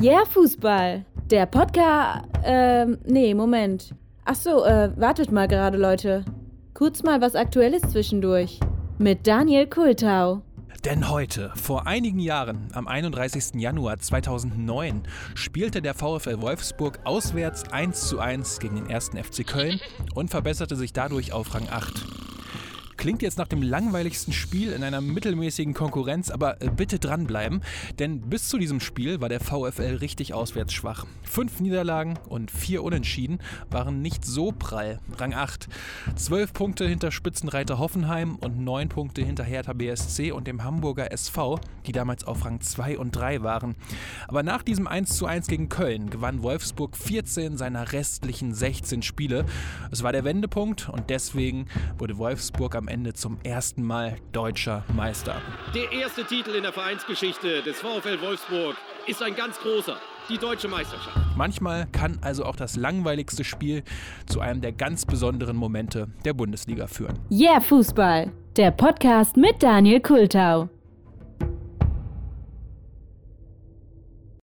Yeah, Fußball. Der Podcast. Ähm, nee, Moment. Ach so, äh, wartet mal gerade, Leute. Kurz mal was Aktuelles zwischendurch. Mit Daniel Kultau. Denn heute, vor einigen Jahren, am 31. Januar 2009, spielte der VfL Wolfsburg auswärts 1:1 gegen den 1. FC Köln und verbesserte sich dadurch auf Rang 8. Klingt jetzt nach dem langweiligsten Spiel in einer mittelmäßigen Konkurrenz, aber äh, bitte dranbleiben, denn bis zu diesem Spiel war der VfL richtig auswärts schwach. Fünf Niederlagen und vier Unentschieden waren nicht so prall. Rang 8. Zwölf Punkte hinter Spitzenreiter Hoffenheim und neun Punkte hinter Hertha BSC und dem Hamburger SV, die damals auf Rang 2 und 3 waren. Aber nach diesem 1:1 gegen Köln gewann Wolfsburg 14 seiner restlichen 16 Spiele. Es war der Wendepunkt und deswegen wurde Wolfsburg am Ende zum ersten Mal deutscher Meister. Der erste Titel in der Vereinsgeschichte des VfL Wolfsburg ist ein ganz großer. Die deutsche Meisterschaft. Manchmal kann also auch das langweiligste Spiel zu einem der ganz besonderen Momente der Bundesliga führen. Yeah, Fußball. Der Podcast mit Daniel Kultau.